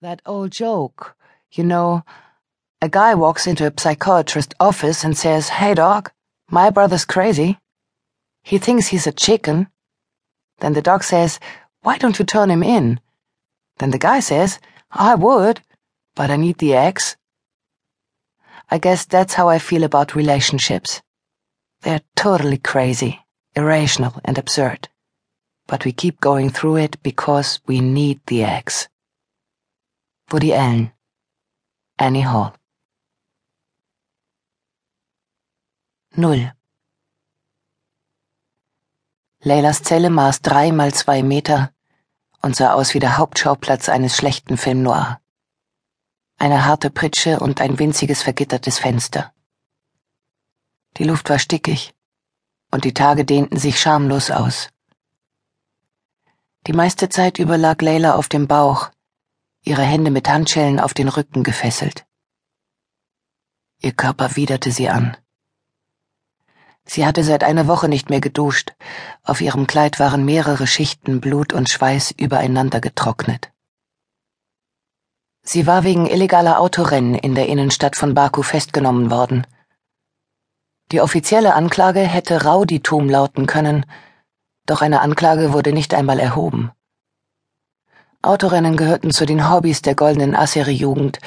That old joke, you know, a guy walks into a psychiatrist's office and says, Hey doc, my brother's crazy. He thinks he's a chicken. Then the doc says, Why don't you turn him in? Then the guy says, I would, but I need the eggs. I guess that's how I feel about relationships. They're totally crazy, irrational, and absurd. But we keep going through it because we need the eggs. Woody Allen Annie Hall Null Leylas Zelle maß drei mal zwei Meter und sah aus wie der Hauptschauplatz eines schlechten Film noir. Eine harte Pritsche und ein winziges vergittertes Fenster. Die Luft war stickig und die Tage dehnten sich schamlos aus. Die meiste Zeit über lag Leila auf dem Bauch, ihre Hände mit Handschellen auf den Rücken gefesselt. Ihr Körper widerte sie an. Sie hatte seit einer Woche nicht mehr geduscht, auf ihrem Kleid waren mehrere Schichten Blut und Schweiß übereinander getrocknet. Sie war wegen illegaler Autorennen in der Innenstadt von Baku festgenommen worden. Die offizielle Anklage hätte Rauditum lauten können, doch eine Anklage wurde nicht einmal erhoben. Autorennen gehörten zu den Hobbys der goldenen Asseri-Jugend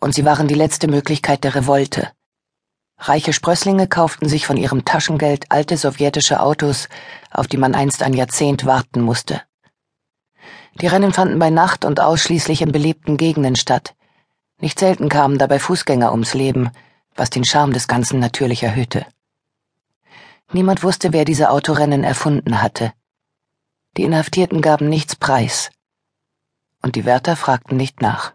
und sie waren die letzte Möglichkeit der Revolte. Reiche Sprösslinge kauften sich von ihrem Taschengeld alte sowjetische Autos, auf die man einst ein Jahrzehnt warten musste. Die Rennen fanden bei Nacht und ausschließlich in belebten Gegenden statt. Nicht selten kamen dabei Fußgänger ums Leben, was den Charme des Ganzen natürlich erhöhte. Niemand wusste, wer diese Autorennen erfunden hatte. Die Inhaftierten gaben nichts preis und die Wärter fragten nicht nach.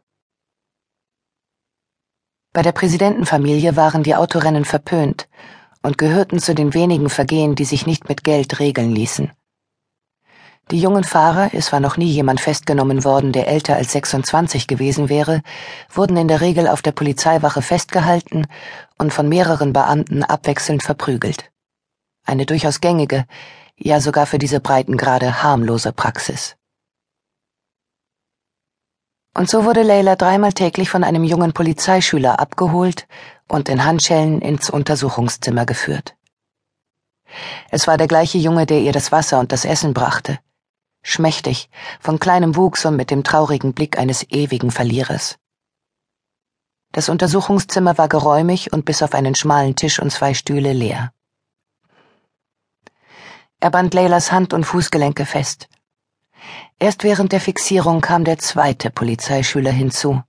Bei der Präsidentenfamilie waren die Autorennen verpönt und gehörten zu den wenigen Vergehen, die sich nicht mit Geld regeln ließen. Die jungen Fahrer, es war noch nie jemand festgenommen worden, der älter als 26 gewesen wäre, wurden in der Regel auf der Polizeiwache festgehalten und von mehreren Beamten abwechselnd verprügelt. Eine durchaus gängige, ja sogar für diese Breitengrade harmlose Praxis. Und so wurde Leila dreimal täglich von einem jungen Polizeischüler abgeholt und in Handschellen ins Untersuchungszimmer geführt. Es war der gleiche Junge, der ihr das Wasser und das Essen brachte. Schmächtig, von kleinem Wuchs und mit dem traurigen Blick eines ewigen Verlierers. Das Untersuchungszimmer war geräumig und bis auf einen schmalen Tisch und zwei Stühle leer. Er band Leylas Hand und Fußgelenke fest. Erst während der Fixierung kam der zweite Polizeischüler hinzu.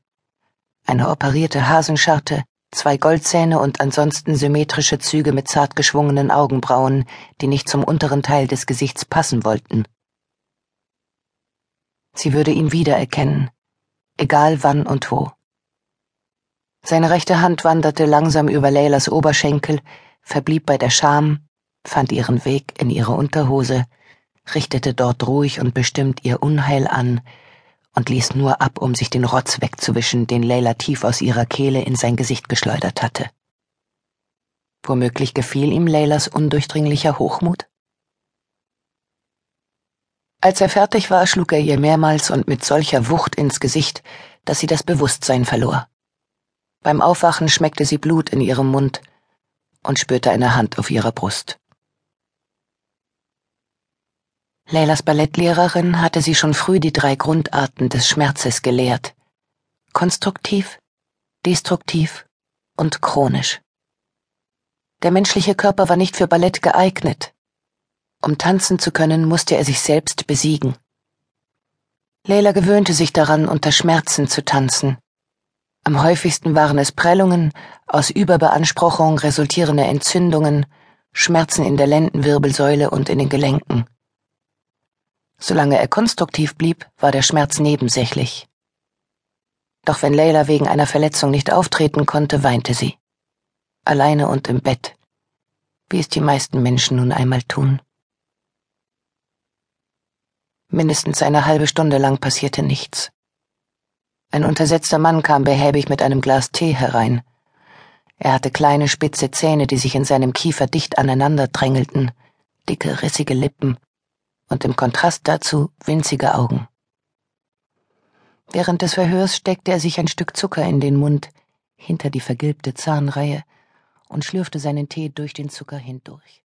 Eine operierte Hasenscharte, zwei Goldzähne und ansonsten symmetrische Züge mit zart geschwungenen Augenbrauen, die nicht zum unteren Teil des Gesichts passen wollten. Sie würde ihn wiedererkennen, egal wann und wo. Seine rechte Hand wanderte langsam über Leylas Oberschenkel, verblieb bei der Scham, fand ihren Weg in ihre Unterhose, richtete dort ruhig und bestimmt ihr Unheil an und ließ nur ab, um sich den Rotz wegzuwischen, den Leila tief aus ihrer Kehle in sein Gesicht geschleudert hatte. Womöglich gefiel ihm Leylas undurchdringlicher Hochmut? Als er fertig war, schlug er ihr mehrmals und mit solcher Wucht ins Gesicht, dass sie das Bewusstsein verlor. Beim Aufwachen schmeckte sie Blut in ihrem Mund und spürte eine Hand auf ihrer Brust. Leylas Ballettlehrerin hatte sie schon früh die drei Grundarten des Schmerzes gelehrt. Konstruktiv, destruktiv und chronisch. Der menschliche Körper war nicht für Ballett geeignet. Um tanzen zu können, musste er sich selbst besiegen. Leila gewöhnte sich daran, unter Schmerzen zu tanzen. Am häufigsten waren es Prellungen, aus Überbeanspruchung resultierende Entzündungen, Schmerzen in der Lendenwirbelsäule und in den Gelenken. Solange er konstruktiv blieb, war der Schmerz nebensächlich. Doch wenn Leila wegen einer Verletzung nicht auftreten konnte, weinte sie. Alleine und im Bett, wie es die meisten Menschen nun einmal tun. Mindestens eine halbe Stunde lang passierte nichts. Ein untersetzter Mann kam behäbig mit einem Glas Tee herein. Er hatte kleine spitze Zähne, die sich in seinem Kiefer dicht aneinander drängelten, dicke, rissige Lippen und im Kontrast dazu winzige Augen. Während des Verhörs steckte er sich ein Stück Zucker in den Mund, hinter die vergilbte Zahnreihe, und schlürfte seinen Tee durch den Zucker hindurch.